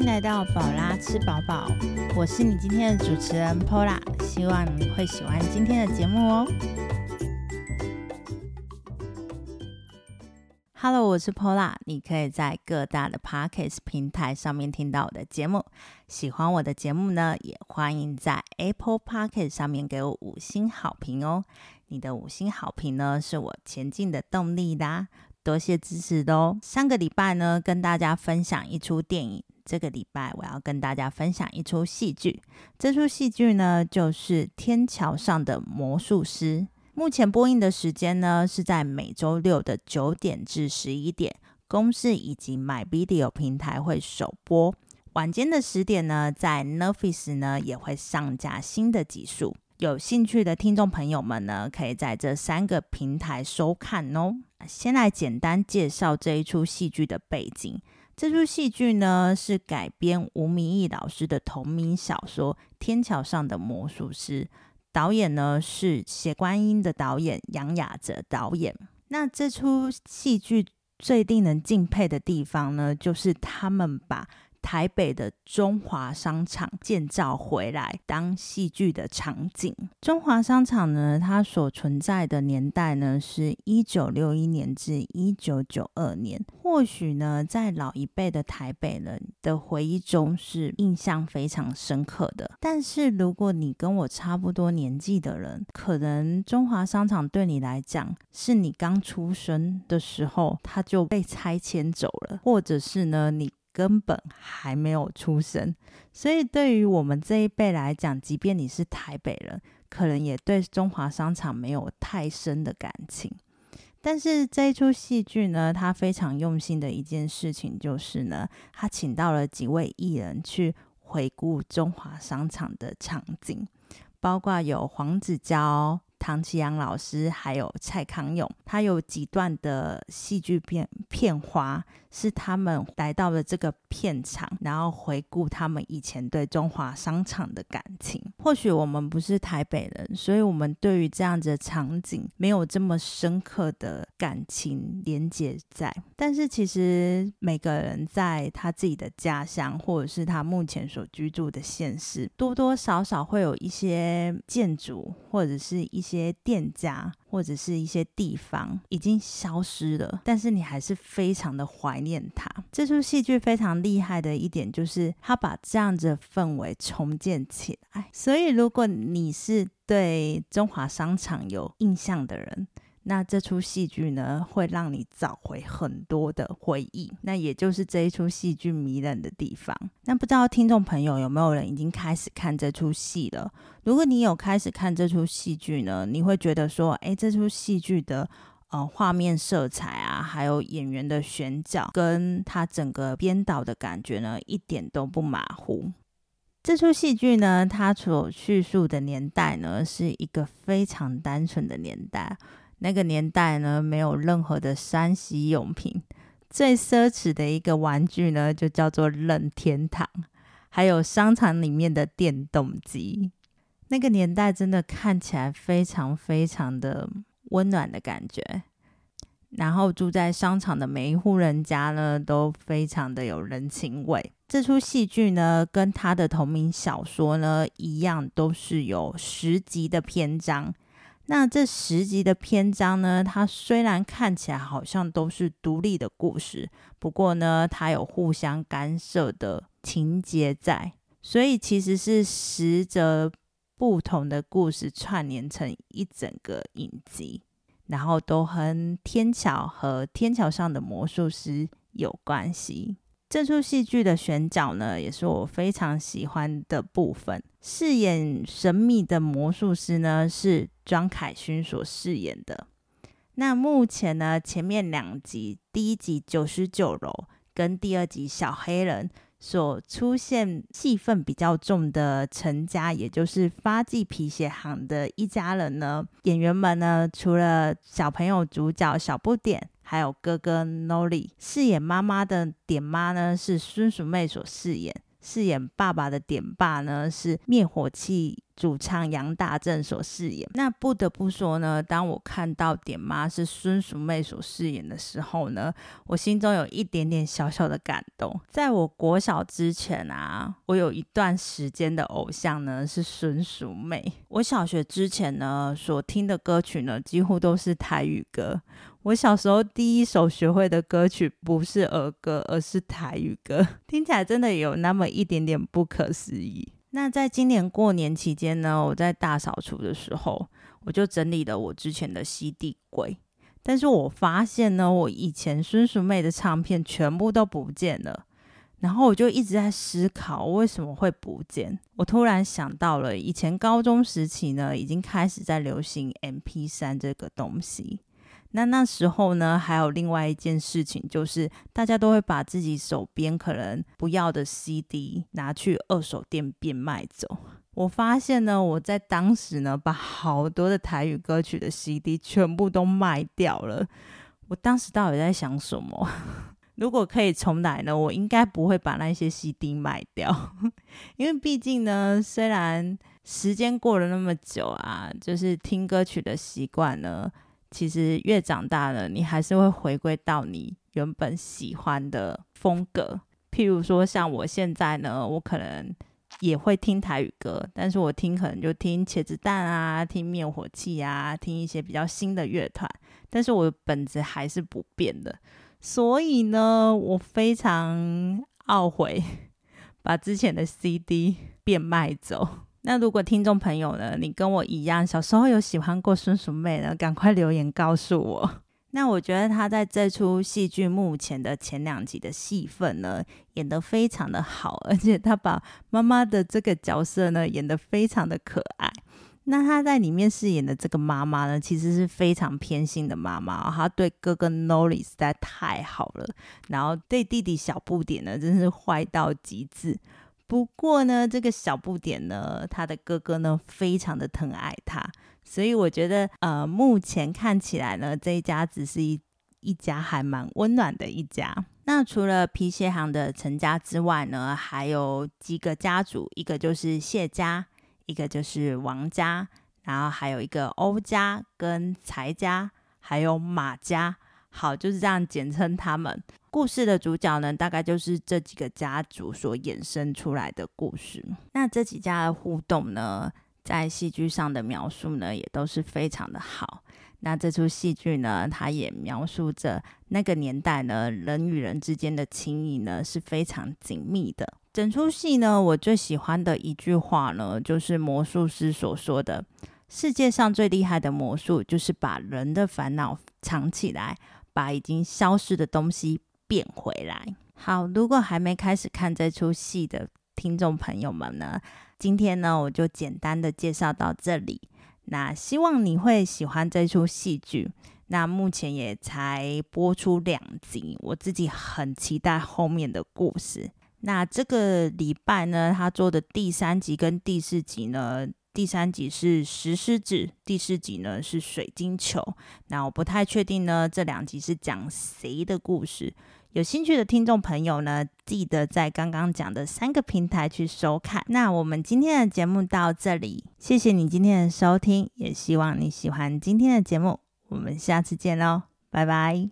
迎来到宝拉吃饱饱，我是你今天的主持人 Pola，希望你会喜欢今天的节目哦。Hello，我是 Pola，你可以在各大的 Podcast 平台上面听到我的节目。喜欢我的节目呢，也欢迎在 Apple Podcast 上面给我五星好评哦。你的五星好评呢，是我前进的动力啦，多谢支持的哦。上个礼拜呢，跟大家分享一出电影，这个礼拜我要跟大家分享一出戏剧。这出戏剧呢，就是《天桥上的魔术师》。目前播映的时间呢，是在每周六的九点至十一点，公视以及 My Video 平台会首播。晚间的十点呢，在 Netflix 呢也会上架新的集数。有兴趣的听众朋友们呢，可以在这三个平台收看哦。先来简单介绍这一出戏剧的背景。这出戏剧呢，是改编吴明义老师的同名小说《天桥上的魔术师》。导演呢是《血观音》的导演杨雅哲导演。那这出戏剧最令人敬佩的地方呢，就是他们把。台北的中华商场建造回来当戏剧的场景。中华商场呢，它所存在的年代呢是一九六一年至一九九二年。或许呢，在老一辈的台北人的回忆中是印象非常深刻的。但是如果你跟我差不多年纪的人，可能中华商场对你来讲是你刚出生的时候它就被拆迁走了，或者是呢你。根本还没有出生，所以对于我们这一辈来讲，即便你是台北人，可能也对中华商场没有太深的感情。但是这一出戏剧呢，他非常用心的一件事情就是呢，他请到了几位艺人去回顾中华商场的场景，包括有黄子佼。唐奇阳老师还有蔡康永，他有几段的戏剧片片花，是他们来到了这个片场，然后回顾他们以前对中华商场的感情。或许我们不是台北人，所以我们对于这样子的场景没有这么深刻的感情连接在。但是其实每个人在他自己的家乡，或者是他目前所居住的县市，多多少少会有一些建筑，或者是一些。些店家或者是一些地方已经消失了，但是你还是非常的怀念它。这出戏剧非常厉害的一点就是，他把这样子的氛围重建起来。所以，如果你是对中华商场有印象的人，那这出戏剧呢，会让你找回很多的回忆，那也就是这一出戏剧迷人的地方。那不知道听众朋友有没有人已经开始看这出戏了？如果你有开始看这出戏剧呢，你会觉得说，哎，这出戏剧的呃画面色彩啊，还有演员的选角，跟他整个编导的感觉呢，一点都不马虎。这出戏剧呢，它所叙述的年代呢，是一个非常单纯的年代。那个年代呢，没有任何的山西用品，最奢侈的一个玩具呢，就叫做任天堂，还有商场里面的电动机。那个年代真的看起来非常非常的温暖的感觉。然后住在商场的每一户人家呢，都非常的有人情味。这出戏剧呢，跟他的同名小说呢一样，都是有十集的篇章。那这十集的篇章呢？它虽然看起来好像都是独立的故事，不过呢，它有互相干涉的情节在，所以其实是十则不同的故事串联成一整个影集，然后都和天桥和天桥上的魔术师有关系。这出戏剧的选角呢，也是我非常喜欢的部分。饰演神秘的魔术师呢，是庄凯勋所饰演的。那目前呢，前面两集，第一集九十九楼跟第二集小黑人所出现戏份比较重的陈家，也就是发迹皮鞋行的一家人呢，演员们呢，除了小朋友主角小不点。还有哥哥 Noli 饰演妈妈的点妈呢，是孙淑妹所饰演；饰演爸爸的点爸呢，是灭火器主唱杨大正所饰演。那不得不说呢，当我看到点妈是孙淑妹所饰演的时候呢，我心中有一点点小小的感动。在我国小之前啊，我有一段时间的偶像呢是孙淑妹。我小学之前呢所听的歌曲呢，几乎都是台语歌。我小时候第一首学会的歌曲不是儿歌，而是台语歌，听起来真的有那么一点点不可思议。那在今年过年期间呢，我在大扫除的时候，我就整理了我之前的 CD 柜，但是我发现呢，我以前孙淑妹的唱片全部都不见了，然后我就一直在思考为什么会不见。我突然想到了，以前高中时期呢，已经开始在流行 MP 三这个东西。那那时候呢，还有另外一件事情，就是大家都会把自己手边可能不要的 CD 拿去二手店变卖走。我发现呢，我在当时呢，把好多的台语歌曲的 CD 全部都卖掉了。我当时到底在想什么？如果可以重来呢，我应该不会把那些 CD 卖掉，因为毕竟呢，虽然时间过了那么久啊，就是听歌曲的习惯呢。其实越长大了，你还是会回归到你原本喜欢的风格。譬如说，像我现在呢，我可能也会听台语歌，但是我听可能就听茄子蛋啊，听灭火器啊，听一些比较新的乐团。但是我的本质还是不变的，所以呢，我非常懊悔 把之前的 CD 变卖走。那如果听众朋友呢，你跟我一样，小时候有喜欢过孙淑妹呢，赶快留言告诉我。那我觉得她在这出戏剧目前的前两集的戏份呢，演得非常的好，而且她把妈妈的这个角色呢，演得非常的可爱。那她在里面饰演的这个妈妈呢，其实是非常偏心的妈妈，她对哥哥 Nolly 实在太好了，然后对弟弟小不点呢，真是坏到极致。不过呢，这个小不点呢，他的哥哥呢，非常的疼爱他，所以我觉得，呃，目前看起来呢，这一家只是一一家还蛮温暖的一家。那除了皮鞋行的陈家之外呢，还有几个家族，一个就是谢家，一个就是王家，然后还有一个欧家跟财家，还有马家。好，就是这样简称他们。故事的主角呢，大概就是这几个家族所衍生出来的故事。那这几家的互动呢，在戏剧上的描述呢，也都是非常的好。那这出戏剧呢，它也描述着那个年代呢，人与人之间的情谊呢，是非常紧密的。整出戏呢，我最喜欢的一句话呢，就是魔术师所说的：“世界上最厉害的魔术，就是把人的烦恼藏起来。”把已经消失的东西变回来。好，如果还没开始看这出戏的听众朋友们呢，今天呢我就简单的介绍到这里。那希望你会喜欢这出戏剧。那目前也才播出两集，我自己很期待后面的故事。那这个礼拜呢，他做的第三集跟第四集呢。第三集是石狮子，第四集呢是水晶球。那我不太确定呢，这两集是讲谁的故事？有兴趣的听众朋友呢，记得在刚刚讲的三个平台去收看。那我们今天的节目到这里，谢谢你今天的收听，也希望你喜欢今天的节目。我们下次见喽，拜拜。